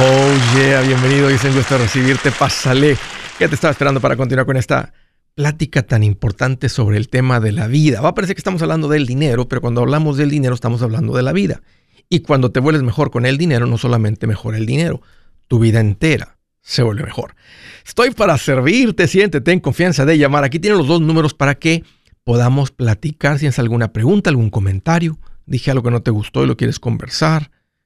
Oh yeah, bienvenido, dicen gusto recibirte, pásale. Ya te estaba esperando para continuar con esta plática tan importante sobre el tema de la vida. Va a parecer que estamos hablando del dinero, pero cuando hablamos del dinero estamos hablando de la vida. Y cuando te vuelves mejor con el dinero, no solamente mejora el dinero, tu vida entera se vuelve mejor. Estoy para servirte, siéntete en confianza de llamar. Aquí tienen los dos números para que podamos platicar. Si tienes alguna pregunta, algún comentario, dije algo que no te gustó y lo quieres conversar,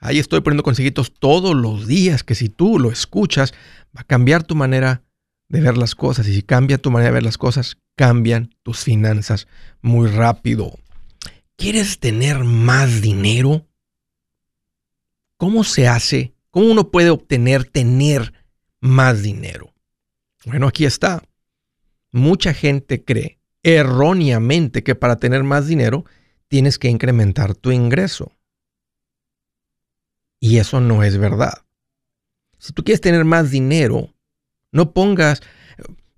Ahí estoy poniendo consejitos todos los días que si tú lo escuchas, va a cambiar tu manera de ver las cosas. Y si cambia tu manera de ver las cosas, cambian tus finanzas muy rápido. ¿Quieres tener más dinero? ¿Cómo se hace? ¿Cómo uno puede obtener tener más dinero? Bueno, aquí está. Mucha gente cree erróneamente que para tener más dinero tienes que incrementar tu ingreso. Y eso no es verdad. Si tú quieres tener más dinero, no pongas,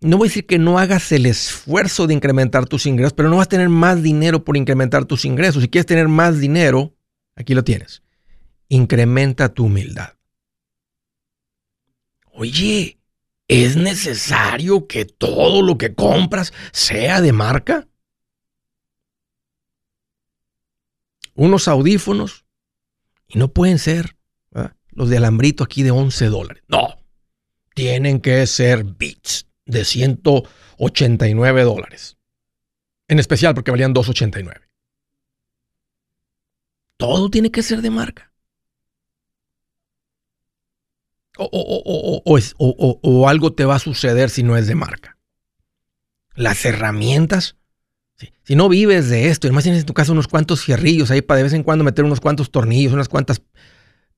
no voy a decir que no hagas el esfuerzo de incrementar tus ingresos, pero no vas a tener más dinero por incrementar tus ingresos. Si quieres tener más dinero, aquí lo tienes. Incrementa tu humildad. Oye, ¿es necesario que todo lo que compras sea de marca? Unos audífonos y no pueden ser los de alambrito aquí de 11 dólares. No, tienen que ser Beats de 189 dólares. En especial porque valían 289. Todo tiene que ser de marca. O, algo te va a suceder si no es de marca. Las herramientas. Si no vives de esto, tienes en tu casa unos cuantos fierrillos ahí para de vez en cuando meter unos cuantos tornillos, unas cuantas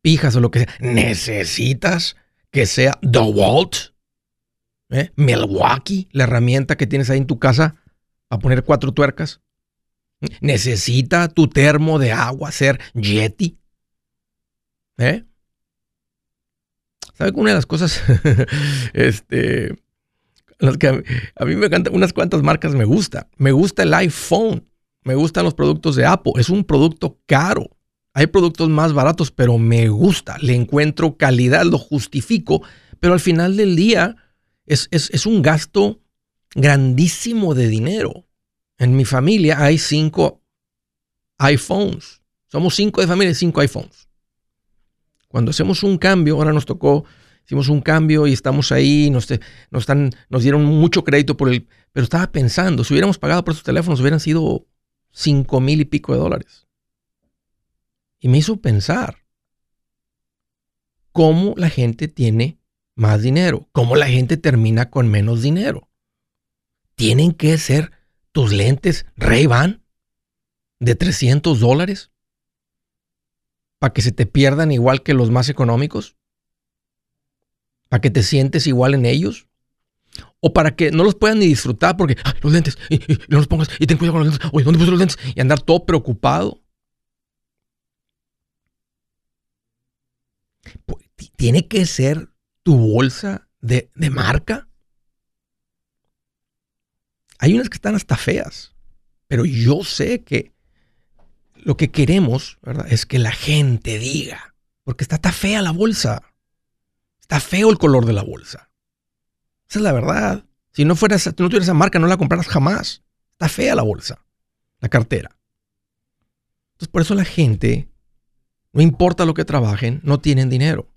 pijas o lo que sea, necesitas que sea DeWalt, ¿eh? Milwaukee, la herramienta que tienes ahí en tu casa a poner cuatro tuercas. Necesita tu termo de agua ser Yeti. ¿Eh? ¿Sabe que una de las cosas, este, las que a mí, me encantan, unas cuantas marcas me gusta. Me gusta el iPhone. Me gustan los productos de Apple. Es un producto caro. Hay productos más baratos, pero me gusta, le encuentro calidad, lo justifico, pero al final del día es, es, un gasto grandísimo de dinero. En mi familia hay cinco iPhones. Somos cinco de familia y cinco iPhones. Cuando hacemos un cambio, ahora nos tocó, hicimos un cambio y estamos ahí, nos, nos, están, nos dieron mucho crédito por el... Pero estaba pensando, si hubiéramos pagado por esos teléfonos, hubieran sido cinco mil y pico de dólares. Y me hizo pensar cómo la gente tiene más dinero, cómo la gente termina con menos dinero. ¿Tienen que ser tus lentes Ray-Ban de 300 dólares para que se te pierdan igual que los más económicos? ¿Para que te sientes igual en ellos? o para que no los puedan ni disfrutar porque los lentes, y, no los pongas, y ten cuidado con los lentes, oye, ¿dónde puse los lentes? Y andar todo preocupado. ¿Tiene que ser tu bolsa de, marca? Hay unas que están hasta feas, pero yo sé que lo que queremos es que la gente diga, porque está, fea la bolsa, está feo el color de la bolsa. Esa es la verdad. Si no, fueras, no tuvieras esa marca, no la compraras jamás. Está fea la bolsa, la cartera. Entonces, por eso la gente, no importa lo que trabajen, no tienen dinero.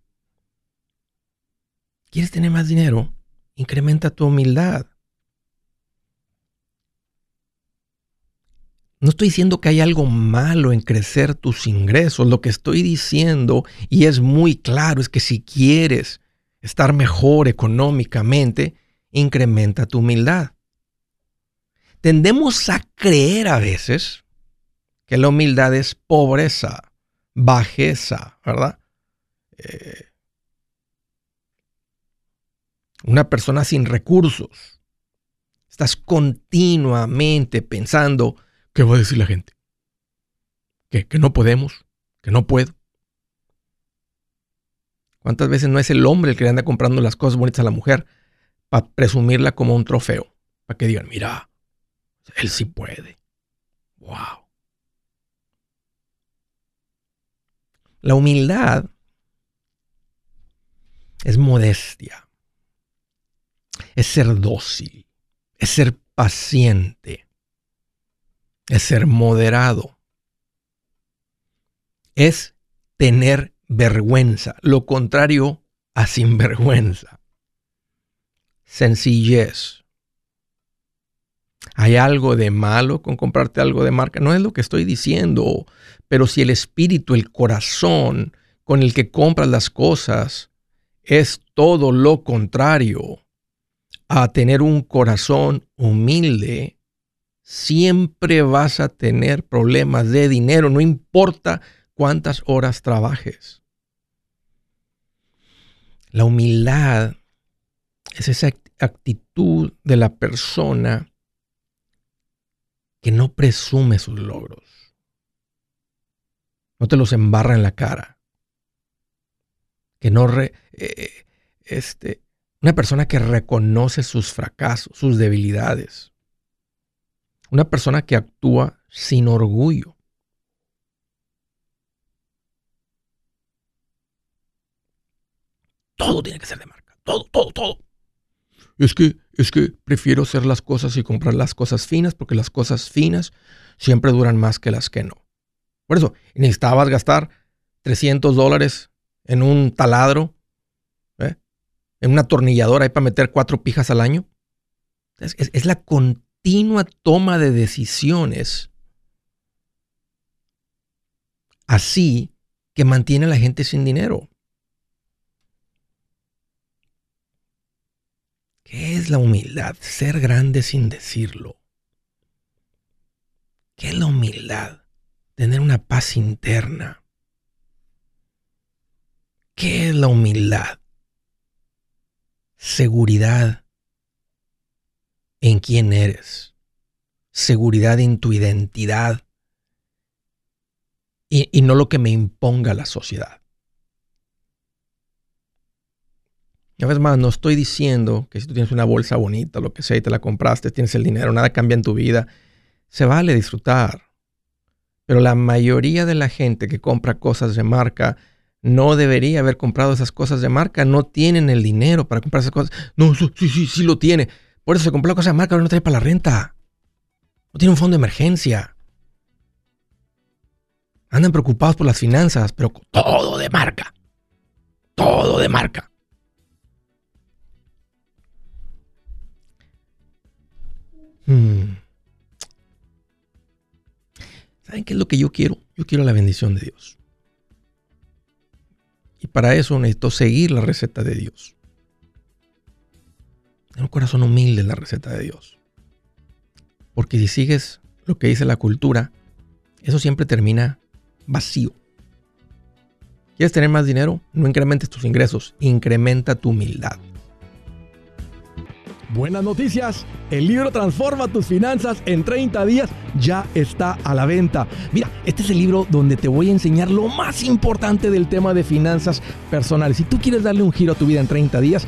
¿Quieres tener más dinero? Incrementa tu humildad. No estoy diciendo que hay algo malo en crecer tus ingresos. Lo que estoy diciendo, y es muy claro, es que si quieres estar mejor económicamente, incrementa tu humildad. Tendemos a creer a veces que la humildad es pobreza, bajeza, ¿verdad? Eh, una persona sin recursos. Estás continuamente pensando, ¿qué va a decir la gente? ¿Que, que no podemos? ¿Que no puedo? ¿Cuántas veces no es el hombre el que le anda comprando las cosas bonitas a la mujer para presumirla como un trofeo? Para que digan, mira, él sí puede. Wow. La humildad es modestia, es ser dócil, es ser paciente, es ser moderado, es tener vergüenza, lo contrario a sinvergüenza. Sencillez. ¿Hay algo de malo con comprarte algo de marca? No es lo que estoy diciendo, pero si el espíritu, el corazón con el que compras las cosas es todo lo contrario a tener un corazón humilde, siempre vas a tener problemas de dinero, no importa cuántas horas trabajes. La humildad es esa actitud de la persona que no presume sus logros. No te los embarra en la cara. Que no... Re, eh, este, una persona que reconoce sus fracasos, sus debilidades. Una persona que actúa sin orgullo. Todo tiene que ser de marca. Todo, todo, todo. Es que, es que prefiero hacer las cosas y comprar las cosas finas porque las cosas finas siempre duran más que las que no. Por eso, necesitabas gastar 300 dólares en un taladro, ¿eh? en una atornilladora ahí para meter cuatro pijas al año. es la continua toma de decisiones así que mantiene a la gente sin dinero. ¿Qué es la humildad? Ser grande sin decirlo. ¿Qué es la humildad? Tener una paz interna. ¿Qué es la humildad? Seguridad en quién eres. Seguridad en tu identidad. Y, no lo que me imponga la sociedad. Y a veces más, no estoy diciendo que si tú tienes una bolsa bonita, lo que sea, y te la compraste, tienes el dinero, nada cambia en tu vida. Se vale disfrutar. Pero la mayoría de la gente que compra cosas de marca no debería haber comprado esas cosas de marca. No tienen el dinero para comprar esas cosas. No, sí, sí, sí lo tiene. Por eso se compró cosas de marca, pero no trae para la renta. No tiene un fondo de emergencia. Andan preocupados por las finanzas, pero todo de marca. Todo de marca. Hmm. ¿Saben qué es lo que yo quiero? Yo quiero la bendición de Dios. Y para eso necesito seguir la receta de Dios. Tener un corazón humilde en la receta de Dios. Porque si sigues lo que dice la cultura, eso siempre termina vacío. ¿Quieres tener más dinero? No incrementes tus ingresos, incrementa tu humildad. Buenas noticias, el libro Transforma tus finanzas en 30 días ya está a la venta. Mira, este es el libro donde te voy a enseñar lo más importante del tema de finanzas personales. Si tú quieres darle un giro a tu vida en 30 días,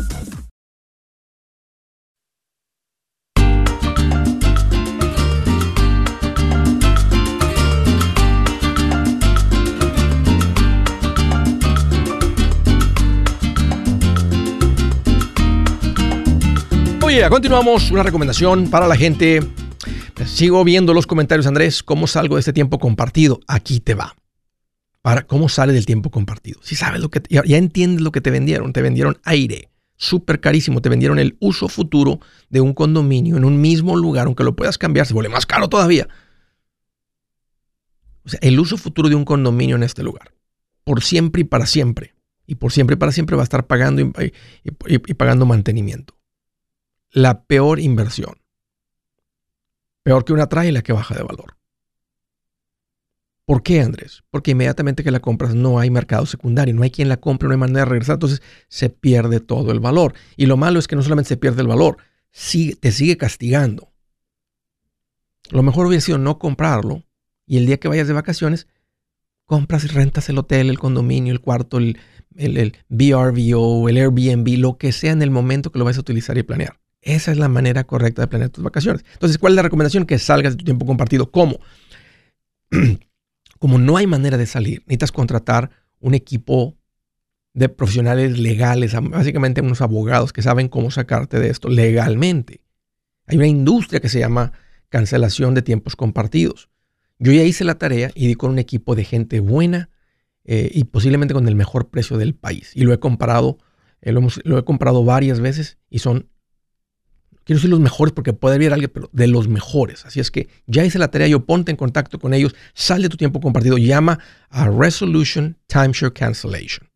Continuamos. Una recomendación para la gente. Sigo viendo los comentarios, Andrés. ¿Cómo salgo de este tiempo compartido? Aquí te va. Para cómo sale del tiempo compartido. Si sabes lo que ya, entiendes lo que te vendieron, te vendieron aire, súper carísimo, te vendieron el uso futuro de un condominio en un mismo lugar, aunque lo puedas cambiar, se vuelve más caro todavía. O sea, el uso futuro de un condominio en este lugar, por siempre y para siempre. Y por siempre y para siempre va a estar pagando y pagando mantenimiento la peor inversión. Peor que una traila que baja de valor. ¿Por qué, Andrés? Porque inmediatamente que la compras no hay mercado secundario, no hay quien la compre, no hay manera de regresar, entonces se pierde todo el valor. Y lo malo es que no solamente se pierde el valor, sigue- te sigue castigando. Lo mejor hubiera sido no comprarlo y el día que vayas de vacaciones, compras y rentas el hotel, el condominio, el cuarto, el, el, el VRBO, el Airbnb, lo que sea en el momento que lo vayas a utilizar y planear. Esa es la manera correcta de planear tus vacaciones. Entonces, ¿cuál es la recomendación? Que salgas de tu tiempo compartido. ¿Cómo? Como no hay manera de salir, necesitas contratar un equipo de profesionales legales, básicamente unos abogados que saben cómo sacarte de esto legalmente. Hay una industria que se llama cancelación de tiempos compartidos. Yo ya hice la tarea y di con un equipo de gente buena eh, y posiblemente con el mejor precio del país. Y lo he comparado, eh, lo, he comprado varias veces y son quiero decir los mejores porque puede haber alguien, pero de los mejores. Así es que ya hice la tarea, yo ponte en contacto con ellos, sal de tu tiempo compartido, llama a Resolution Timeshare Cancellation.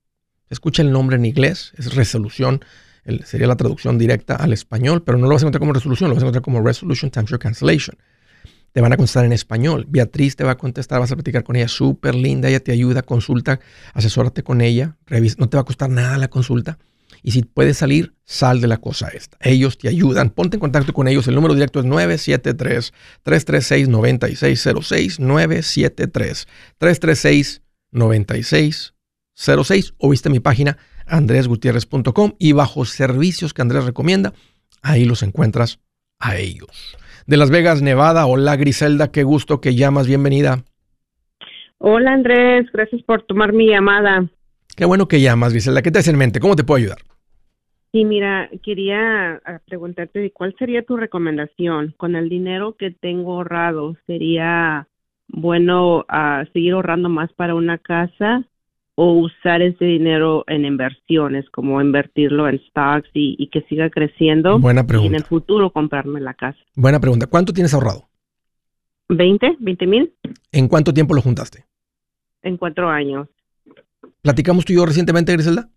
Escucha el nombre en inglés, es resolución, sería la traducción directa al español, pero no lo vas a encontrar como resolución, lo vas a encontrar como Resolution Timeshare Cancellation. Te van a contestar en español. Beatriz te va a contestar, vas a platicar con ella, súper linda, ella te ayuda, consulta, asesórate con ella, revisa, no te va a costar nada la consulta. Y si puedes salir, sal de la cosa esta. Ellos te ayudan. Ponte en contacto con ellos. El número directo es 973-336-9606. 973-336-9606. O viste mi página andresgutierrez.com y bajo servicios que Andrés recomienda, ahí los encuentras a ellos. De Las Vegas, Nevada. Hola Griselda, qué gusto que llamas. Bienvenida. Hola Andrés, gracias por tomar mi llamada. Qué bueno que llamas, Griselda. ¿Qué te hace en mente? ¿Cómo te puedo ayudar? Sí, mira, quería ah, preguntarte cuál sería tu recomendación. Con el dinero que tengo ahorrado, ¿sería bueno ah, seguir ahorrando más para una casa o usar ese dinero en inversiones, como invertirlo en stocks y, y que siga creciendo Buena y en pregunta. el futuro comprarme la casa? Buena pregunta. ¿Cuánto tienes ahorrado? ¿20? ¿20 mil? ¿En cuánto tiempo lo juntaste? En cuatro años. ¿Platicamos tú y yo recientemente, Griselda?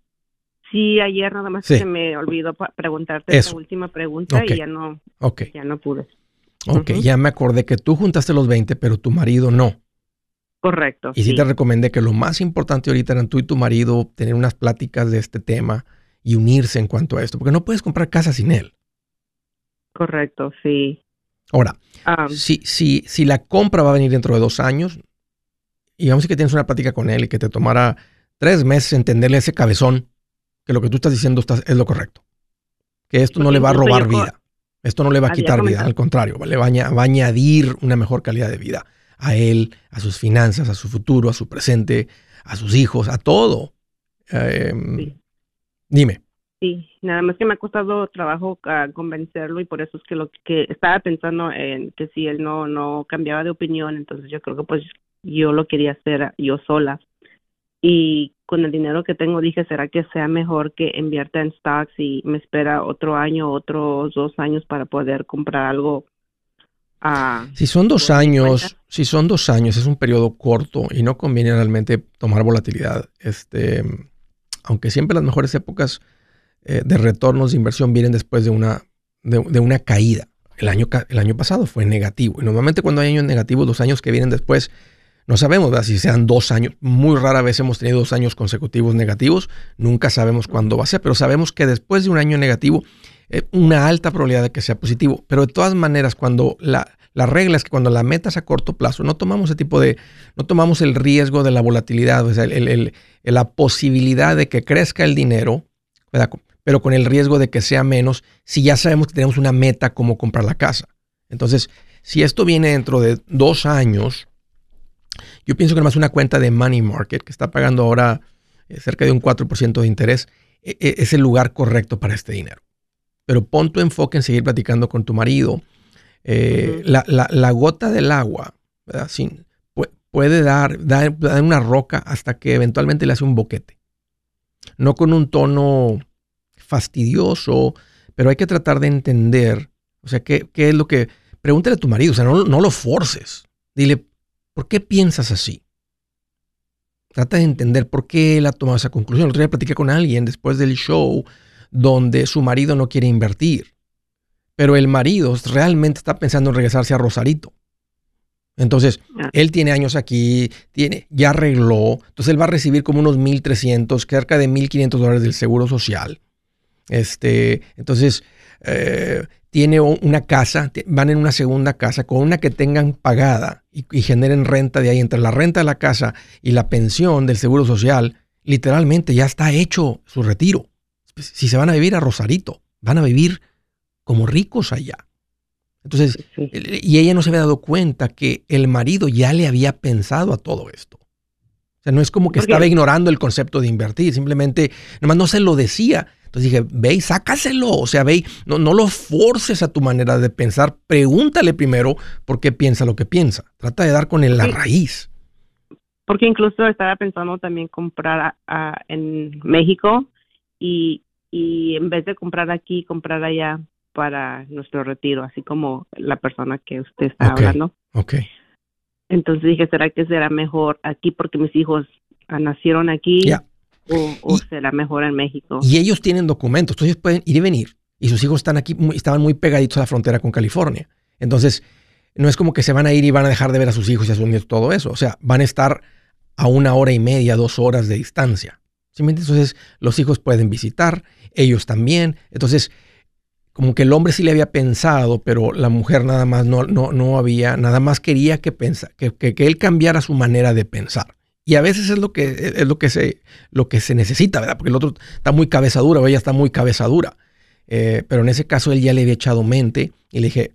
Sí, ayer nada más Sí. se me olvidó preguntarte Eso. esa última pregunta y ya no, ya no pude. ok. Ya me acordé que tú juntaste los 20, pero tu marido no. Correcto. Y sí sí. te recomendé que lo más importante ahorita eran tú y tu marido tener unas pláticas de este tema y unirse en cuanto a esto, porque no puedes comprar casa sin él. Correcto, sí. Ahora, Ah, si, si, si la compra va a venir dentro de dos años, y vamos a decir que tienes una plática con él y que te tomara tres meses entenderle ese cabezón que lo que tú estás diciendo está- es lo correcto. Que esto no le va a robar vida. Esto no le va a quitar vida, al contrario, le va a, aña- va a añadir una mejor calidad de vida a él, a sus finanzas, a su futuro, a su presente, a sus hijos, a todo. Eh, Sí. Dime. Sí, nada más que me ha costado trabajo uh, convencerlo y por eso es que lo que estaba pensando en que si él no no cambiaba de opinión, entonces yo creo que pues yo lo quería hacer yo sola. Y con el dinero que tengo dije, ¿será que sea mejor que invierta en stocks y me espera otro año, otros dos años para poder comprar algo si son dos años, si son dos años, es un periodo corto y no conviene realmente tomar volatilidad. Este, aunque siempre las mejores épocas eh, de retornos de inversión vienen después de una, de, una caída. El año, el año pasado fue negativo. Y normalmente cuando hay años negativos, los años que vienen después, no sabemos si sean dos años. Muy rara vez hemos tenido dos años consecutivos negativos. Nunca sabemos cuándo va a ser, pero sabemos que después de un año negativo eh, una alta probabilidad de que sea positivo. Pero de todas maneras, cuando la, regla es que cuando la metas a corto plazo, no tomamos ese tipo de, no tomamos el riesgo de la volatilidad, o sea, la posibilidad de que crezca el dinero, pero con el riesgo de que sea menos si ya sabemos que tenemos una meta como comprar la casa. Entonces, si esto viene dentro de dos años, yo pienso que más una cuenta de money market que está pagando ahora eh, cerca de un 4% de interés, e, e, es el lugar correcto para este dinero pero pon tu enfoque en seguir platicando con tu marido. Eh, la, gota del agua Sin, puede dar, dar, una roca hasta que eventualmente le hace un boquete. No con un tono fastidioso, pero hay que tratar de entender, o sea, qué, qué es lo que... Pregúntale a tu marido, o sea, no, no lo forces. Dile, ¿por qué piensas así? Trata de entender por qué él ha tomado esa conclusión. El otro día platiqué con alguien después del show donde su marido no quiere invertir. Pero el marido realmente está pensando en regresarse a Rosarito. Entonces, ah. él tiene años aquí, tiene, ya arregló, entonces él va a recibir como unos 1.300, cerca de 1.500 dólares del Seguro Social. Este, entonces, eh, tiene una casa, van en una segunda casa, con una que tengan pagada y, y, generen renta de ahí, entre la renta de la casa y la pensión del Seguro Social, literalmente ya está hecho su retiro si se van a vivir a Rosarito, van a vivir como ricos allá. Entonces, y ella no se había dado cuenta que el marido ya le había pensado a todo esto. O sea, no es como que estaba ignorando el concepto de invertir, simplemente, nomás no se lo decía. Entonces dije, ve y sácaselo. O sea, ve, no, no lo forces a tu manera de pensar. Pregúntale primero por qué piensa lo que piensa. Trata de dar con la raíz. Porque incluso estaba pensando también comprar en México y y en vez de comprar aquí, comprar allá para nuestro retiro, así como la persona que usted está hablando. Ok. Entonces dije, ¿será que será mejor aquí porque mis hijos nacieron aquí? O, será mejor en México? Y ellos tienen documentos, entonces pueden ir y venir. Y sus hijos están aquí, estaban muy pegaditos a la frontera con California. Entonces, no es como que se van a ir y van a dejar de ver a sus hijos y a sus nietos, todo eso. O sea, van a estar a una hora y media, dos horas de distancia. Entonces, los hijos pueden visitar, ellos también. Entonces, como que el hombre sí le había pensado, pero la mujer nada más no, no, no había, nada más quería que, pensa, que, que, él cambiara su manera de pensar. Y a veces es lo que, es lo que, se, lo que se necesita, ¿verdad? Porque el otro está muy cabezadura o ella está muy cabezadura. Eh, pero en ese caso él ya le había echado mente y le dije,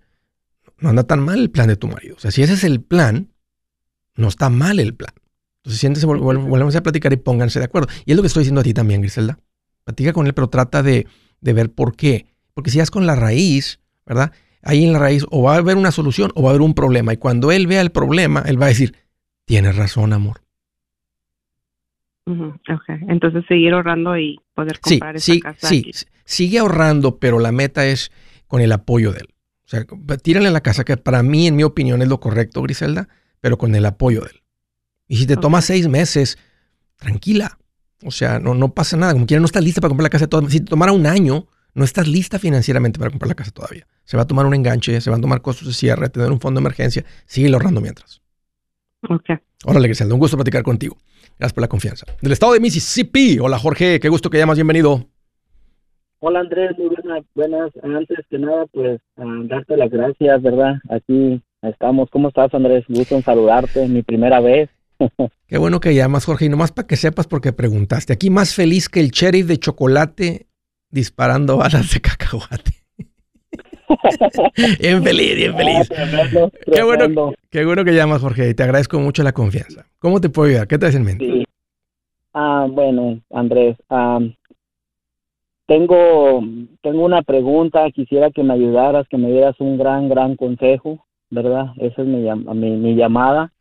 no anda tan mal el plan de tu marido. O sea, si ese es el plan, no está mal el plan. Entonces siéntese, volvemos a platicar y pónganse de acuerdo. Y es lo que estoy diciendo a ti también, Griselda. Platica con él, pero trata de, ver por qué. Porque si vas con la raíz, ¿verdad? Ahí en la raíz o va a haber una solución o va a haber un problema. Y cuando él vea el problema, él va a decir, tienes razón, amor. Entonces seguir ahorrando y poder comprar sí, esa casa. Sí, sigue ahorrando, pero la meta es con el apoyo de él. O sea, tírale la casa, que para mí, en mi opinión, es lo correcto, Griselda, pero con el apoyo de él. Y si te toma seis meses, tranquila. O sea, no, no pasa nada. Como quiera, no estás lista para comprar la casa todavía. Si te tomara un año, no estás lista financieramente para comprar la casa todavía. Se va a tomar un enganche, se van a tomar costos de cierre, tener un fondo de emergencia. Sigue ahorrando mientras. Ok. Órale, Griselda, un gusto platicar contigo. Gracias por la confianza. Del estado de Mississippi. Hola, Jorge. Qué gusto que llamas. Bienvenido. Hola, Andrés. Muy buenas. buenas. Antes que nada, pues, darte las gracias, ¿verdad? Aquí estamos. ¿Cómo estás, Andrés? Gusto en saludarte. Mi primera vez. Qué bueno que llamas, Jorge. Y nomás para que sepas porque preguntaste. Aquí más feliz que el cherry de chocolate disparando balas de cacahuate. bien feliz, bien feliz. Ah, qué, bueno, qué bueno que llamas, Jorge. Y te agradezco mucho la confianza. ¿Cómo te puedo ayudar? ¿Qué te hace en mente? Ah, bueno, Andrés. tengo, tengo una pregunta, quisiera que me ayudaras, que me dieras un gran, gran consejo, ¿verdad? Esa es mi, llam- mi, mi llamada.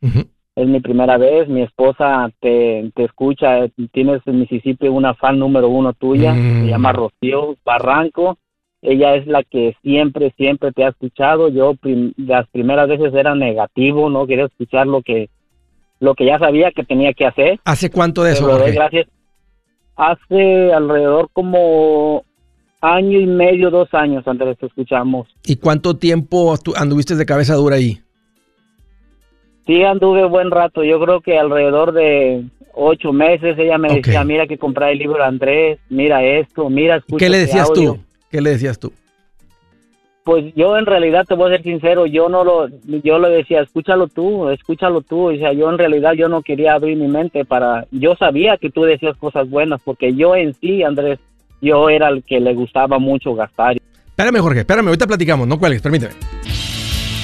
Es mi primera vez, mi esposa te, te escucha, tienes en Mississippi una fan número uno tuya, Mm. se llama Rocío Barranco. Ella es la que siempre, siempre te ha escuchado. Yo prim- las primeras veces era negativo, no quería escuchar lo que, lo que ya sabía que tenía que hacer. ¿Hace cuánto de eso, Jorge? gracias. Hace alrededor como año y medio, dos años antes de que escuchamos. ¿Y cuánto tiempo tú anduviste de cabeza dura ahí? Sí, anduve buen rato. Yo creo que alrededor de ocho meses ella me decía, mira que comprar el libro de Andrés, mira esto, mira, escucha ¿Qué le este decías audio". tú? ¿Qué le decías tú? Pues yo en realidad te voy a ser sincero, yo no lo, yo le decía, escúchalo tú, escúchalo tú, o sea, yo en realidad yo no quería abrir mi mente para, yo sabía que tú decías cosas buenas, porque yo en sí, Andrés, yo era el que le gustaba mucho gastar. Espérame, Jorge, espérame, ahorita platicamos, no cuelgues, permíteme.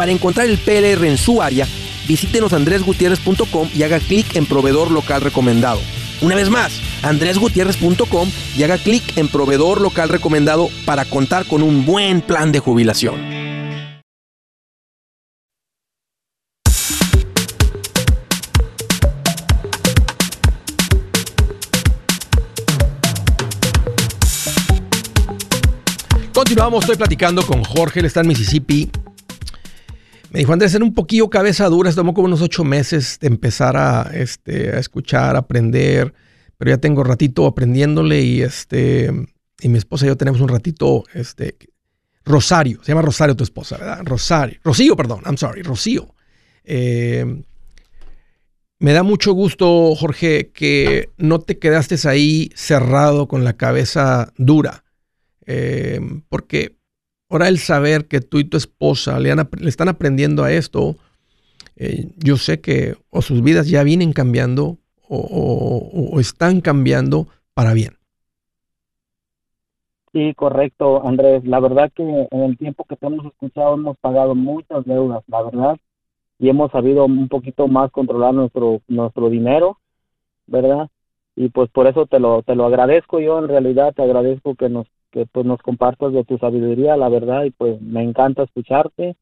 Para encontrar el PLR en su área, visítenos andresgutierrez.com y haga clic en proveedor local recomendado. Una vez más, andresgutierrez.com y haga clic en proveedor local recomendado para contar con un buen plan de jubilación. Continuamos, estoy platicando con Jorge, él está en Mississippi. Me dijo, Andrés, era un poquillo cabeza dura, tomó como unos ocho meses de empezar a, este, a escuchar, a aprender, pero ya tengo ratito aprendiéndole y, este, y mi esposa y yo tenemos un ratito, este, Rosario, se llama Rosario tu esposa, ¿verdad? Rosario, Rocío, perdón, I'm sorry, Rocío. Eh, me da mucho gusto, Jorge, que no te quedaste ahí cerrado con la cabeza dura. Eh, porque ahora el saber que tú y tu esposa le, han le están aprendiendo a esto, eh, yo sé que o sus vidas ya vienen cambiando o, o- o están cambiando para bien. Sí, correcto, Andrés. La verdad que en el tiempo que te hemos escuchado hemos pagado muchas deudas, la verdad, y hemos sabido un poquito más controlar nuestro nuestro dinero, ¿verdad? Y pues por eso te lo te lo agradezco yo en realidad, te agradezco que nos que pues nos compartas de tu sabiduría, la verdad, y pues me encanta escucharte.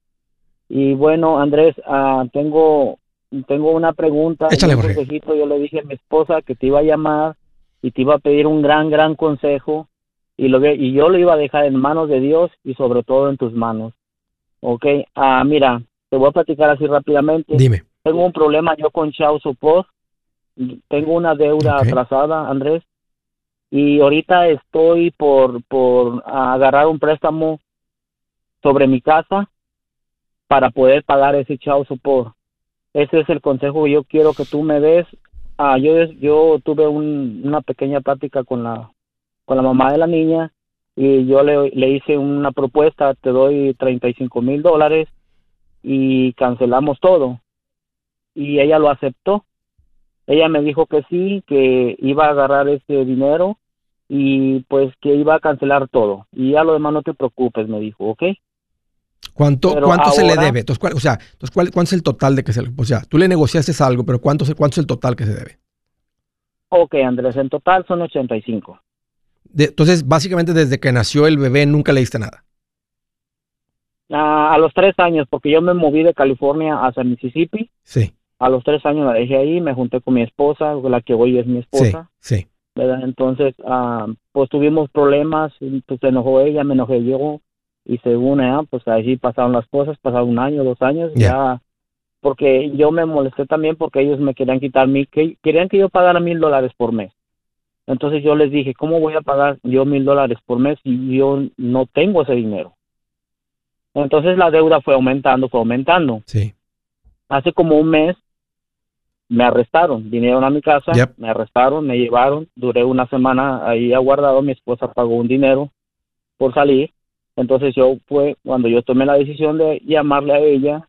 Y bueno, Andrés, ah, tengo tengo una pregunta, Échale, un Jorge. consejito. Yo le dije a mi esposa que te iba a llamar y te iba a pedir un gran gran consejo y lo y yo lo iba a dejar en manos de Dios y sobre todo en tus manos. Ok, ah, mira, te voy a platicar así rápidamente. Dime. Tengo un problema yo con Chao Support. Tengo una deuda atrasada, Andrés. Y ahorita estoy por, por agarrar un préstamo sobre mi casa para poder pagar ese Chao Support. Ese es el consejo que yo quiero que tú me des. Ah, yo, yo tuve un- una pequeña plática con la, con la mamá de la niña y yo le, le hice una propuesta, te doy 35 mil dólares y cancelamos todo. Y ella lo aceptó. Ella me dijo que sí, que iba a agarrar ese dinero y pues que iba a cancelar todo. Y ya lo demás no te preocupes, me dijo, ¿ok? ¿Cuánto, Pero cuánto se le debe? Entonces, ¿cuál- o sea, entonces, ¿cuál, ¿cuánto es el total de que se le... O sea, tú le negociaste algo, pero ¿cuánto, es- ¿cuánto es el total que se debe? Ok, Andrés, en total son 85. De- entonces, básicamente desde que nació el bebé nunca le diste nada. Ah, a los tres años, porque yo me moví de California hacia Mississippi. Sí, A los tres años la dejé ahí, me junté con mi esposa, la que hoy es mi sí, esposa. sí. ¿verdad? Entonces, ah, pues tuvimos problemas, pues se enojó ella, me enojé yo, y según ella, pues así pasaron las cosas, pasaron un año, dos años, Ya. ya, porque yo me molesté también porque ellos me querían quitar mil, que querían que yo pagara mil dólares por mes. Entonces yo les dije, ¿cómo voy a pagar yo mil dólares por mes si yo no tengo ese dinero? Entonces la deuda fue aumentando, fue aumentando. Sí. Hace como un mes me arrestaron, vinieron a mi casa, Yep. me arrestaron, me llevaron, duré una semana ahí aguardado, mi esposa pagó un dinero por salir, entonces yo fue cuando yo tomé la decisión de llamarle a ella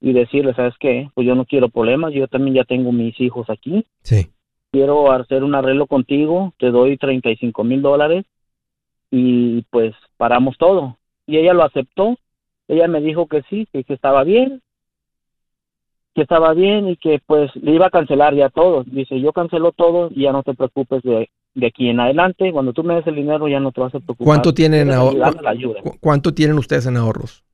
y decirle, ¿sabes qué? Pues yo no quiero problemas, yo también ya tengo mis hijos aquí, Sí. quiero hacer un arreglo contigo, te doy 35 mil dólares y pues paramos todo. Y ella lo aceptó, ella me dijo que sí, que, que estaba bien, que estaba bien y que pues le iba a cancelar ya todo. Dice, yo cancelo todo y ya no te preocupes de, de aquí en adelante, cuando tú me des el dinero ya no te vas a preocupar. ¿Cuánto tienen ahorros? ayuda. ¿Cuánto tienen ustedes en ahorros?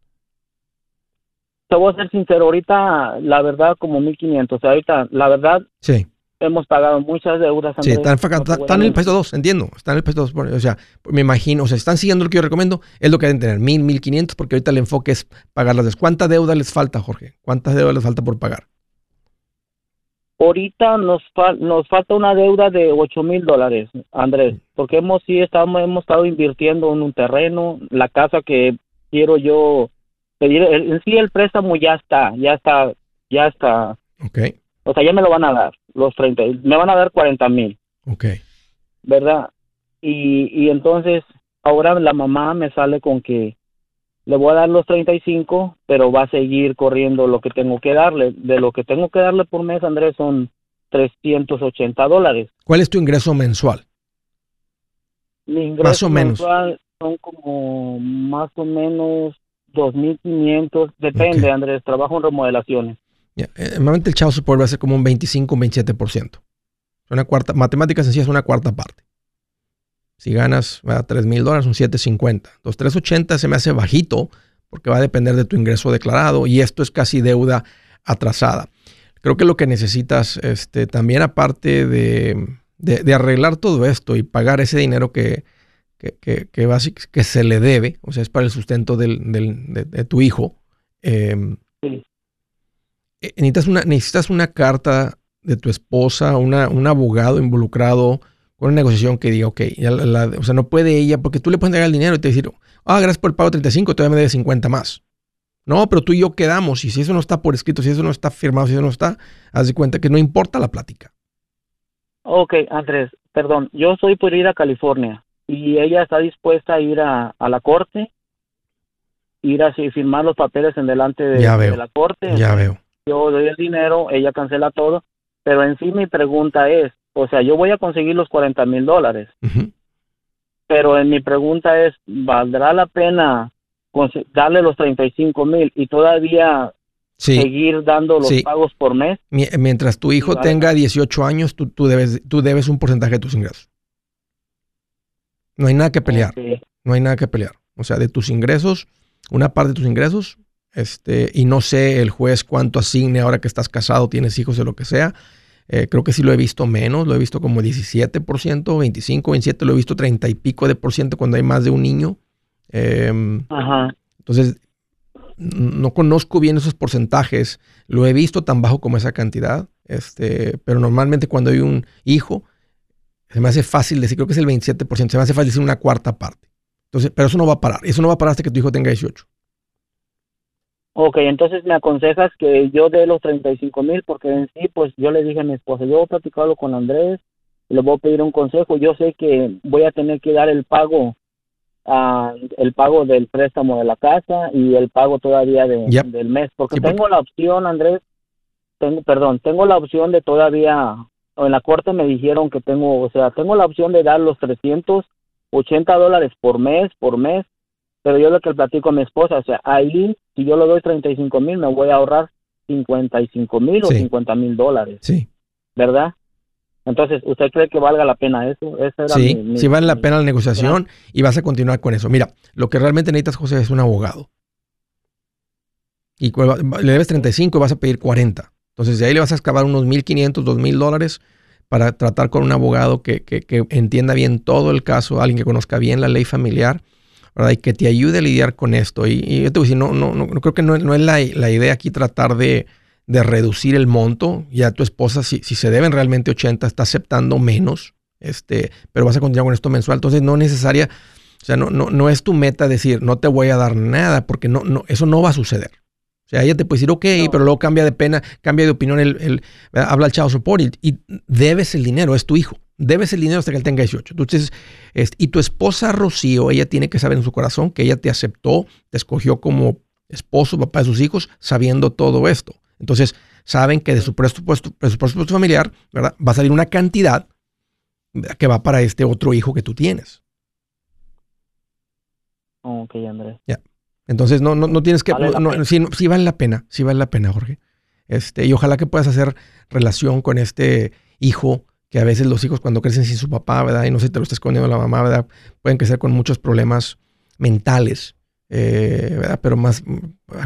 Te voy a ser sincero, ahorita la verdad como 1500, o sea, ahorita la verdad Sí. Hemos pagado muchas deudas. Sí, están, no en el peso 2, entiendo. Están en el peso 2. O sea, me imagino, o sea, están siguiendo lo que yo recomiendo, es lo que deben tener, mil, mil quinientos, porque ahorita el enfoque es pagar las deudas. ¿Cuánta deuda les falta, Jorge? ¿Cuántas deudas les falta por pagar? Ahorita nos fal- nos falta una deuda de ocho mil dólares, Andrés, porque hemos sí estamos hemos estado invirtiendo en un terreno, la casa que quiero yo pedir, en sí el préstamo ya está, ya está, ya está, Ok, o sea ya me lo van a dar los 30, me van a dar 40 mil, ok. ¿verdad? Y y entonces ahora la mamá me sale con que le voy a dar los 35, pero va a seguir corriendo lo que tengo que darle. De lo que tengo que darle por mes, Andrés, son 380 dólares. ¿Cuál es tu ingreso mensual? Mi ingreso Más o menos. mensual son como más o menos 2.500. Depende. Andrés. Trabajo en remodelaciones. Eh, Normalmente el chavo support va a ser como un 25, un 27%. Una cuarta, matemáticas sencillas es una cuarta parte. Si ganas ¿verdad? 3 mil dólares, un 750. Los 380 se me hace bajito porque va a depender de tu ingreso declarado y esto es casi deuda atrasada. Creo que lo que necesitas este, también aparte de, de- arreglar todo esto y pagar ese dinero que, que, que- que se le debe, o sea, es para el sustento del- del- de, de tu hijo, em, Sí. Eh, necesitas una, necesitas una carta de tu esposa, una, un abogado involucrado con una negociación que diga, ok, ya la- la- o sea, no puede ella, porque tú le puedes entregar el dinero y te decir, ah, gracias por el pago 35, todavía me debe 50 más. No, pero tú y yo quedamos, y si eso no está por escrito, si eso no está firmado, si eso no está, haz de cuenta que no importa la plática. Ok, Andrés, perdón. Yo soy por ir a California y ella está dispuesta a ir a, a la corte, ir a firmar los papeles en delante de, Ya veo. de la corte. Ya veo. Yo doy el dinero, ella cancela todo, pero en sí mi pregunta es, o sea, yo voy a conseguir los 40 mil dólares, pero en mi pregunta es, ¿valdrá la pena darle los 35 mil y todavía Sí, seguir dando los Sí. pagos por mes? mi- mientras tu hijo vale. tenga 18 años, tú, tú debes, tú debes un porcentaje de tus ingresos. No hay nada que pelear. No hay nada que pelear. O sea, de tus ingresos, una parte de tus ingresos, este, y no sé el juez cuánto asigne ahora que estás casado, tienes hijos, de lo que sea. Eh, creo que sí lo he visto menos, lo he visto como 17%, 25, 27, lo he visto 30 y pico de por ciento cuando hay más de un niño. Em, Ajá. entonces, no conozco bien esos porcentajes, lo he visto tan bajo como esa cantidad, este, pero normalmente cuando hay un hijo, se me hace fácil decir, creo que es el 27%, se me hace fácil decir una cuarta parte. Entonces, pero eso no va a parar, eso no va a parar hasta que tu hijo tenga 18. Ok, entonces me aconsejas que yo dé los 35 mil porque en sí, pues yo le dije a mi esposa, yo voy a platicarlo con Andrés, y le voy a pedir un consejo, yo sé que voy a tener que dar el pago, ah, el pago del préstamo de la casa y el pago todavía de, Yep. del mes, porque Sí, porque- tengo la opción, Andrés, tengo, perdón, tengo la opción de todavía, o en la corte me dijeron que tengo, o sea, tengo la opción de dar los 380 dólares por mes, por mes, pero yo lo que platico a mi esposa, o sea, ahí, si yo le doy 35 mil, me voy a ahorrar 55 mil o Sí. 50 mil dólares, Sí, ¿verdad? Entonces, ¿usted cree que valga la pena eso? Esa era sí, mi- mi- sí vale la pena la negociación y vas a continuar con eso. Mira, lo que realmente necesitas, José, es un abogado. Y le debes 35 y vas a pedir 40. Entonces, de ahí le vas a excavar unos 1.500, 2.000 dólares para tratar con un abogado que, que- que entienda bien todo el caso, alguien que conozca bien la ley familiar, ¿verdad? Y que te ayude a lidiar con esto. Y, y yo te voy a decir, no, no, no, no creo que no, no es la, la idea aquí tratar de, de reducir el monto. Ya tu esposa, si, si se deben realmente 80, está aceptando menos. Este, pero vas a continuar con esto mensual. Entonces, no necesaria, o sea, no, no, no es tu meta decir, no te voy a dar nada, porque no, no, eso no va a suceder. O sea, ella te puede decir, ok, pero luego cambia de pena, cambia de opinión, el, habla al chavo support y, y, debes el dinero, es tu hijo. Debes el dinero hasta que él tenga 18. Entonces, y tu esposa Rocío, ella tiene que saber en su corazón que ella te aceptó, te escogió como esposo, papá de sus hijos, sabiendo todo esto. Entonces, saben que de su presupuesto, presupuesto familiar, ¿verdad? Va a salir una cantidad que va para este otro hijo que tú tienes. Ok, Andrés. Ya. Entonces, no, no, no tienes que. no, sí, vale la pena, sí vale la pena, Jorge. Este, y ojalá que puedas hacer relación con este hijo, que a veces los hijos cuando crecen sin su papá, ¿verdad? Y no sé, te lo está escondiendo la mamá, ¿verdad? Pueden crecer con muchos problemas mentales, eh, ¿verdad? Pero más,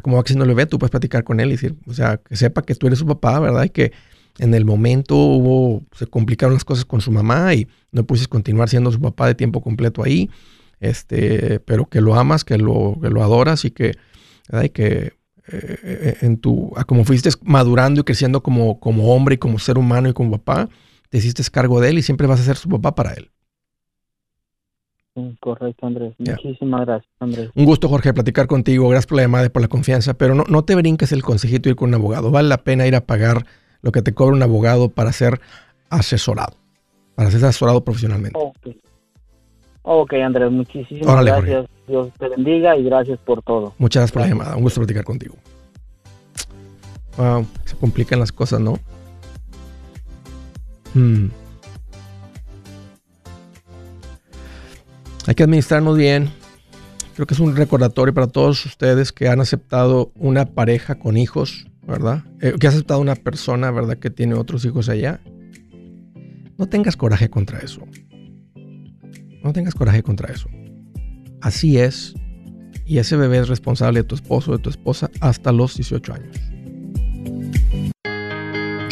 como va no lo ve, tú puedes platicar con él y decir, o sea, que sepa que tú eres su papá, ¿verdad? Y que en el momento hubo, se complicaron las cosas con su mamá y no pudiste continuar siendo su papá de tiempo completo ahí este, pero que lo amas, que lo, que lo adoras y que, que eh, en tu, como fuiste madurando y creciendo como, como hombre y como ser humano y como papá, te hiciste cargo de él y siempre vas a ser su papá para él. correcto, Andrés. Muchísimas gracias, Andrés. Un gusto, Jorge, platicar contigo. Gracias por la llamada y por la confianza, pero no, no te brinques el consejito ir con un abogado. Vale la pena ir a pagar lo que te cobra un abogado para ser asesorado, para ser asesorado profesionalmente. Ok, Andrés, muchísimas gracias. Dios te bendiga y gracias por todo. Muchas gracias por la llamada. Un gusto platicar contigo. Wow, se complican las cosas, ¿no? Hmm. Hay que administrarnos bien. Creo que es un recordatorio para todos ustedes que han aceptado una pareja con hijos, ¿verdad? Eh, que ha aceptado una persona, ¿verdad? Que tiene otros hijos allá. No tengas coraje contra eso. No tengas coraje contra eso. Así es. Y ese bebé es responsable de tu esposo de tu esposa hasta los 18 años.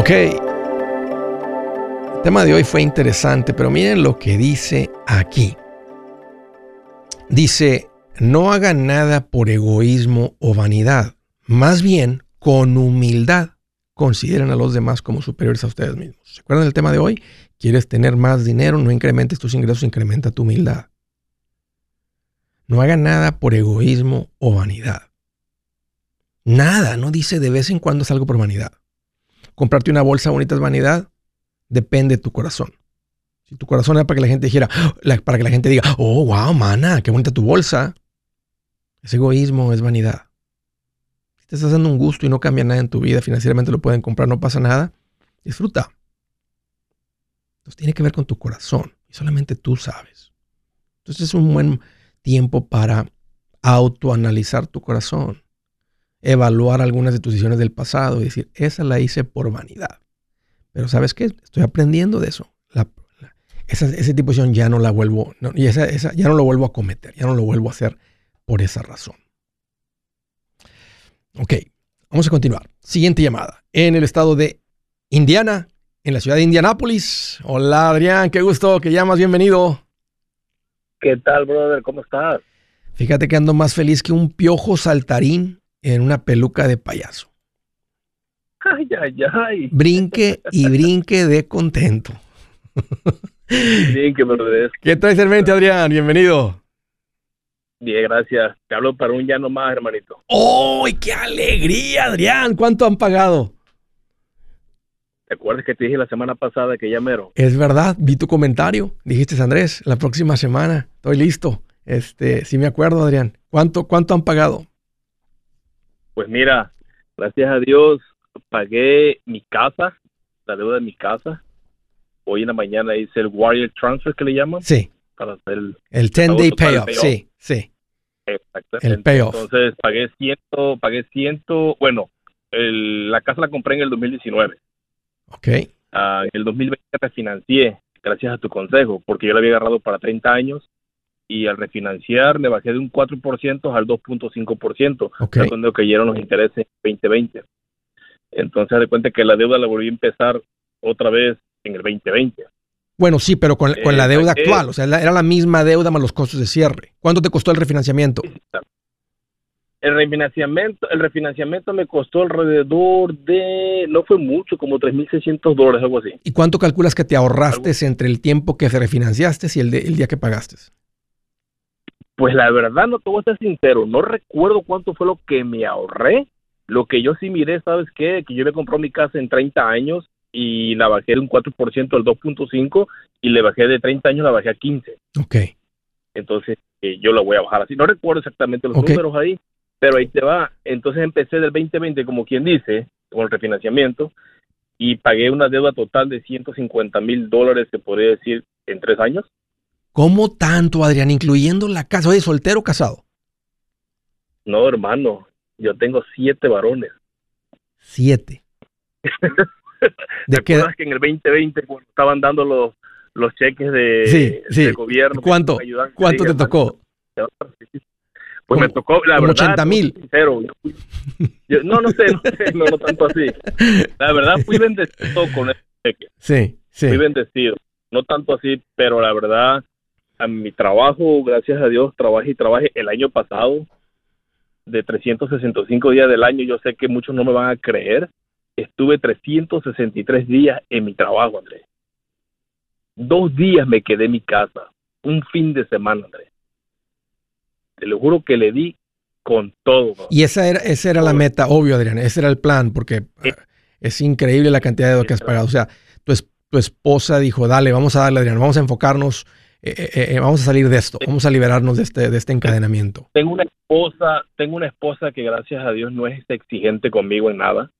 Ok, el tema de hoy fue interesante, pero miren lo que dice aquí. Dice, no hagan nada por egoísmo o vanidad, más bien con humildad. Consideren a los demás como superiores a ustedes mismos. ¿Se acuerdan del tema de hoy? ¿Quieres tener más dinero? No incrementes tus ingresos, incrementa tu humildad. No hagan nada por egoísmo o vanidad. Nada, no dice de vez en cuando es algo por vanidad. Comprarte una bolsa bonita es vanidad depende de tu corazón. Si tu corazón era para que la gente dijera, para que la gente diga, oh, wow, mana, qué bonita tu bolsa. Es egoísmo, es vanidad. Si te estás dando un gusto y no cambia nada en tu vida, financieramente lo pueden comprar, no pasa nada, disfruta. Entonces tiene que ver con tu corazón y solamente tú sabes. Entonces es un buen tiempo para autoanalizar tu corazón, evaluar algunas de tus decisiones del pasado y decir, esa la hice por vanidad. Pero ¿sabes qué? Estoy aprendiendo de eso. ese tipo de decisión ya no la vuelvo, y esa, ya no lo vuelvo a cometer, ya no lo vuelvo a hacer por esa razón. Ok, vamos a continuar. Siguiente llamada. En el estado de Indiana, en la ciudad de Indianápolis. Hola Adrián, qué gusto que llamas, bienvenido. ¿Qué tal, brother? ¿Cómo estás? Fíjate que ando más feliz que un piojo saltarín en una peluca de payaso. Ay, ay, ay. Brinque y brinque de contento. Brinque, ¿Qué traes en mente, Adrián? Bienvenido. Bien, gracias. Te hablo para un ya no más, hermanito. ¡Oh, qué alegría, Adrián! ¿Cuánto han pagado? ¿Te acuerdas que te dije la semana pasada que ya mero? Es verdad, vi tu comentario. Dijiste, Andrés, la próxima semana estoy listo. Este, sí me acuerdo, Adrián. ¿Cuánto, cuánto han pagado? Pues mira, gracias a Dios pagué mi casa, la deuda de mi casa. Hoy en la mañana hice el Warrior Transfer que le llaman. Sí. Para hacer el, el 10 day payoff. Sí, sí. Exactamente. El payoff. Entonces pagué ciento, pagué ciento, bueno, el, la casa la compré en el 2019. Ok. Uh, en el 2020 refinancié, gracias a tu consejo, porque yo la había agarrado para 30 años y al refinanciar le bajé de un 4% al 2.5%, okay. cuando cayeron los intereses en 2020. Entonces, de cuenta que la deuda la volví a empezar otra vez en el 2020. Bueno, sí, pero con, con Eh, la deuda actual, o sea, era la misma deuda más los costos de cierre. ¿Cuánto te costó el refinanciamiento? El refinanciamiento, el refinanciamiento me costó alrededor de, no fue mucho, como 3.600 dólares, algo así. ¿Y cuánto calculas que te ahorraste entre el tiempo que refinanciaste y el, de- el día que pagaste? Pues la verdad, no te voy a ser sincero, no recuerdo cuánto fue lo que me ahorré. Lo que yo sí miré, ¿sabes qué? Que yo me compré mi casa en 30 años y la bajé de un 4% al 2.5 y le bajé de 30 años, la bajé a 15. Ok. Entonces, eh, yo la voy a bajar así. No recuerdo exactamente los números ahí, pero ahí te va. Entonces empecé del 2020, como quien dice, con el refinanciamiento y pagué una deuda total de 150 mil dólares, se podría decir, en tres años. ¿Cómo tanto, Adrián? Incluyendo la casa. Oye, ¿soltero o casado? No, hermano, yo tengo siete varones. Siete. ¿De ¿Te acuerdas que en el 2020 cuando estaban dando los, los cheques de, Sí, sí. del gobierno? ¿Cuánto? ¿Cuánto te tocó? Pues me tocó, la verdad, 80 mil. te soy sincero, yo fui- yo- no, no sé, no sé, no, no tanto así. La verdad, fui bendecido con ese cheque, Sí, sí. fui bendecido. No tanto así, pero la verdad, a mi trabajo, gracias a Dios, trabajé y trabajé el año pasado, de 365 días del año, yo sé que muchos no me van a creer, estuve 363 días en mi trabajo, Andrés. Dos días me quedé en mi casa, un fin de semana, Andrés. Te lo juro que le di con todo. bro. Y esa era, esa era la meta, obvio, Adrián. Ese era el plan, porque ah, es increíble la cantidad de deuda que has pagado. O sea, tu, es- tu esposa dijo, dale, vamos a darle, Adrián, vamos a enfocarnos, eh, eh, eh, vamos a salir de esto, vamos a liberarnos de este, de este encadenamiento. tengo una esposa, tengo una esposa que gracias a Dios no es exigente conmigo en nada,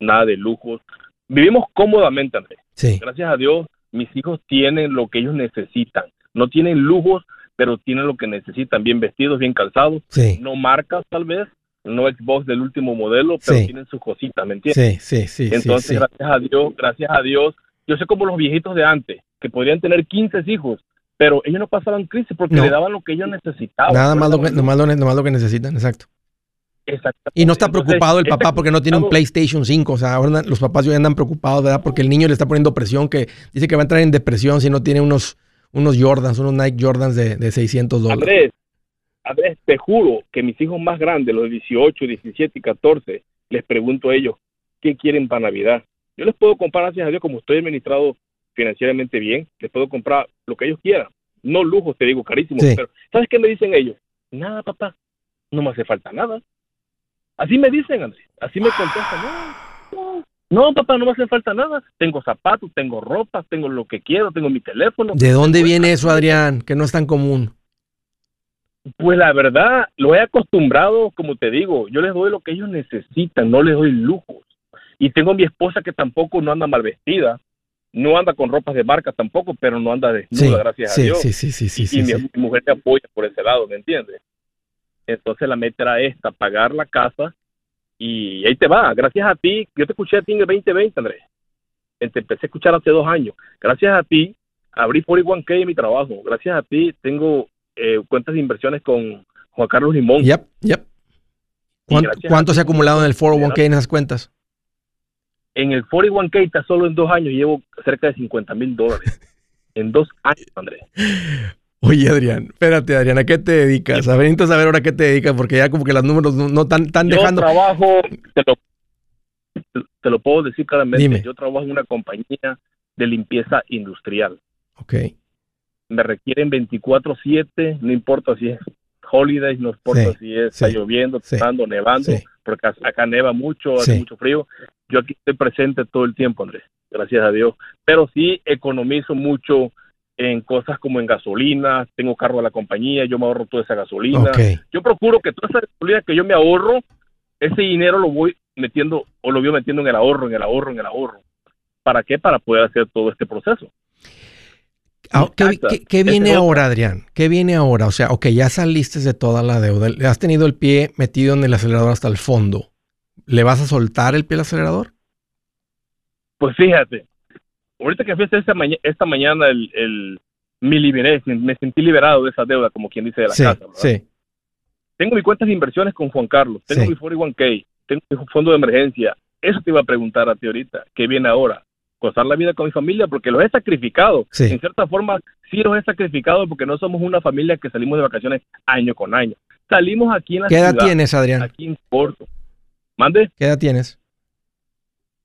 nada de lujos. Vivimos cómodamente, Andrés. Sí, Gracias a Dios, mis hijos tienen lo que ellos necesitan. No tienen lujos, pero tienen lo que necesitan, bien vestidos, bien calzados, sí, no marcas tal vez, no Xbox del último modelo, pero Sí. tienen sus cositas, ¿me entiendes? sí, sí, sí, sí, Entonces, sí. gracias a Dios, gracias a Dios, yo sé como los viejitos de antes, que podrían tener 15 hijos, pero ellos no pasaban crisis porque No. le daban lo que ellos necesitaban. Nada No más, lo que, daban nomás, lo, nomás lo que necesitan, exacto. Y no está Entonces, preocupado el este papá porque no tiene un PlayStation 5. O sea, ahora los papás ya andan preocupados, ¿verdad? Porque el niño le está poniendo presión, que dice que va a entrar en depresión si no tiene unos, unos Jordans, unos Nike Jordans de, de 600 dólares. Andrés, Andrés, te juro que mis hijos más grandes, los de 18, 17 y 14, les pregunto a ellos, ¿qué quieren para Navidad? Yo les puedo comprar, gracias a Dios, como estoy administrado financieramente bien, les puedo comprar lo que ellos quieran. No lujos, te digo, carísimos. Sí. Pero, ¿sabes qué me dicen ellos? Nada, papá, no me hace falta nada. Así me dicen, Andrés. Así me contestan. No, no, no, papá, no me hace falta nada. Tengo zapatos, tengo ropa, tengo lo que quiero, tengo mi teléfono. ¿De dónde viene eso, Adrián? Que no es tan común. Pues la verdad, lo he acostumbrado, como te digo, yo les doy lo que ellos necesitan, no les doy lujos. Y tengo mi esposa que tampoco no anda mal vestida, no anda con ropas de marca tampoco, pero no anda desnuda, Sí, gracias sí, a Dios. sí, sí, sí, sí, y sí, mi, mujer me apoya por ese lado, ¿me entiendes? Entonces la meta era esta, pagar la casa y ahí te va. Gracias a ti, yo te escuché a ti en el 2020, Andrés. Te empecé a escuchar hace dos años. Gracias a ti, abrí 41K en mi trabajo. Gracias a ti, tengo eh, cuentas de inversiones con Juan Carlos Limón. Yep, yep. ¿Cuánto, cuánto se ha acumulado en el 401k en esas cuentas? En el 41K, está solo en dos años, llevo cerca de 50 mil dólares. en dos años, Andrés. Oye, Adrián, espérate, Adrián, ¿a qué te dedicas? A ver, necesito saber ahora qué te dedicas, porque ya como que los números no, no tan, tan Yo dejando. trabajo, te lo, te lo puedo decir claramente, Dime. yo trabajo en una compañía de limpieza industrial. Ok. Me requieren 24/7, no importa si es holidays, no importa Sí, si es, está lloviendo, sí, nevando, porque ac- acá neva mucho, hace mucho frío. Yo aquí estoy presente todo el tiempo, Andrés, gracias a Dios. Pero sí economizo mucho en cosas como en gasolina, tengo carro de la compañía, yo me ahorro toda esa gasolina. Yo procuro que toda esa gasolina que yo me ahorro, ese dinero lo voy metiendo o lo voy metiendo en el ahorro, en el ahorro, en el ahorro. ¿Para qué? Para poder hacer todo este proceso. Ah, ¿Qué, qué- viene ahora, Adrián? ¿Qué viene ahora? O sea, ok, ya saliste de toda la deuda. Le has tenido el pie metido en el acelerador hasta el fondo. ¿Le vas a soltar el pie al acelerador? Pues fíjate, ahorita que fui esta, maña- esta mañana el, el me liberé, me sentí liberado de esa deuda, como quien dice de la sí, casa. ¿verdad? sí. Tengo mi cuenta de inversiones con Juan Carlos, tengo Sí. mi 41K, tengo mi fondo de emergencia. Eso te iba a preguntar a ti ahorita. ¿Qué viene ahora? Gozar la vida con mi familia porque los he sacrificado. Sí. En cierta forma, sí los he sacrificado porque no somos una familia que salimos de vacaciones año con año. Salimos aquí en la ¿Qué edad ciudad, tienes, Adrián? aquí en Porto. Mande, ¿Qué edad tienes?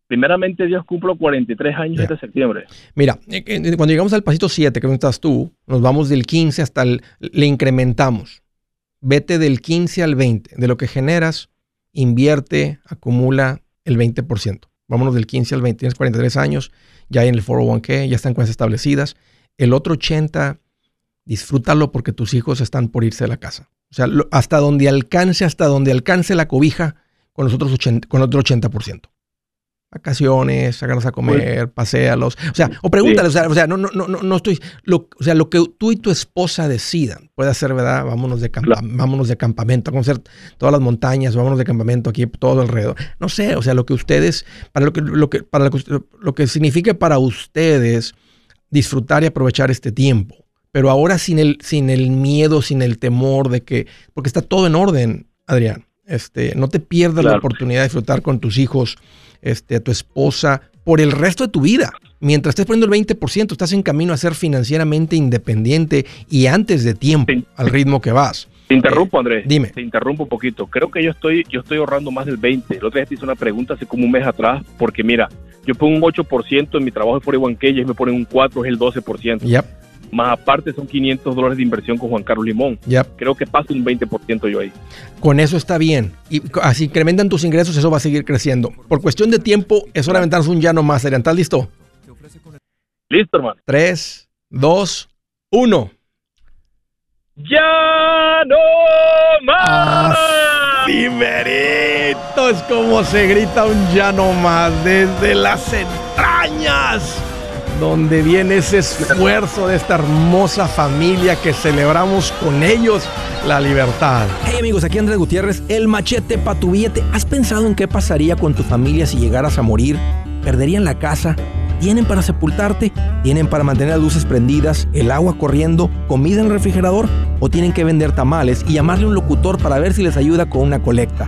primeramente Dios cumplo 43 años Ya. este septiembre. Mira, eh, eh, cuando llegamos al pasito 7, que donde estás tú, nos vamos del 15 hasta el... Le incrementamos. Vete del 15 al 20. De lo que generas, invierte, acumula el 20%. Vámonos del 15 al 20. Tienes 43 años, ya hay en el 401k, ya están cuentas establecidas. El otro 80, disfrútalo porque tus hijos están por irse de la casa. O sea, hasta donde alcance, hasta donde alcance la cobija con los otros 80, con otro 80%. Vacaciones, sácalos a comer, paséalos. O sea, o pregúntale, o sea, o sea, no, no, no, no, no estoy. Lo, o sea, lo que tú y tu esposa decidan. Puede ser, ¿verdad? Vámonos de, campa- Claro. vámonos de campamento, vamos a hacer todas las montañas, vámonos de campamento aquí, todo alrededor. No sé, o sea, lo que ustedes, para lo que, lo que, para lo que, lo que signifique para ustedes disfrutar y aprovechar este tiempo. Pero ahora sin el, sin el miedo, sin el temor de que, porque está todo en orden, Adrián. Este, no te pierdas la oportunidad de disfrutar con tus hijos, este, tu esposa, por el resto de tu vida. Mientras estés poniendo el 20%, estás en camino a ser financieramente independiente y antes de tiempo, Sí. al ritmo que vas. Te interrumpo, Andrés. dime. Te interrumpo un poquito. Creo que yo estoy, yo estoy ahorrando más del 20. La otra vez te hice una pregunta hace como un mes atrás, porque mira, yo pongo un 8% en mi trabajo de 41K y ellos me ponen un 4, es el 12%. Yep, Más aparte son 500 dólares de inversión con Juan Carlos Limón. yep. Creo que paso un 20% yo ahí. Con eso está bien. Y así incrementan tus ingresos, eso va a seguir creciendo. Por cuestión de tiempo, es hora de aventarnos un llano más, Adrián. ¿Estás listo? Listo, hermano. 3, 2, 1. ¡Ya no más! Dimerito es como se grita un ya no más desde las entrañas, donde viene ese esfuerzo de esta hermosa familia que celebramos con ellos la libertad. Hey amigos, aquí Andrés Gutiérrez, el machete para tu billete. ¿Has pensado en qué pasaría con tu familia si llegaras a morir? ¿Perderían la casa? ¿Tienen para sepultarte? ¿Tienen para mantener las luces prendidas, el agua corriendo, comida en el refrigerador? ¿O tienen que vender tamales y llamarle un locutor para ver si les ayuda con una colecta?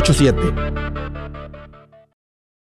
87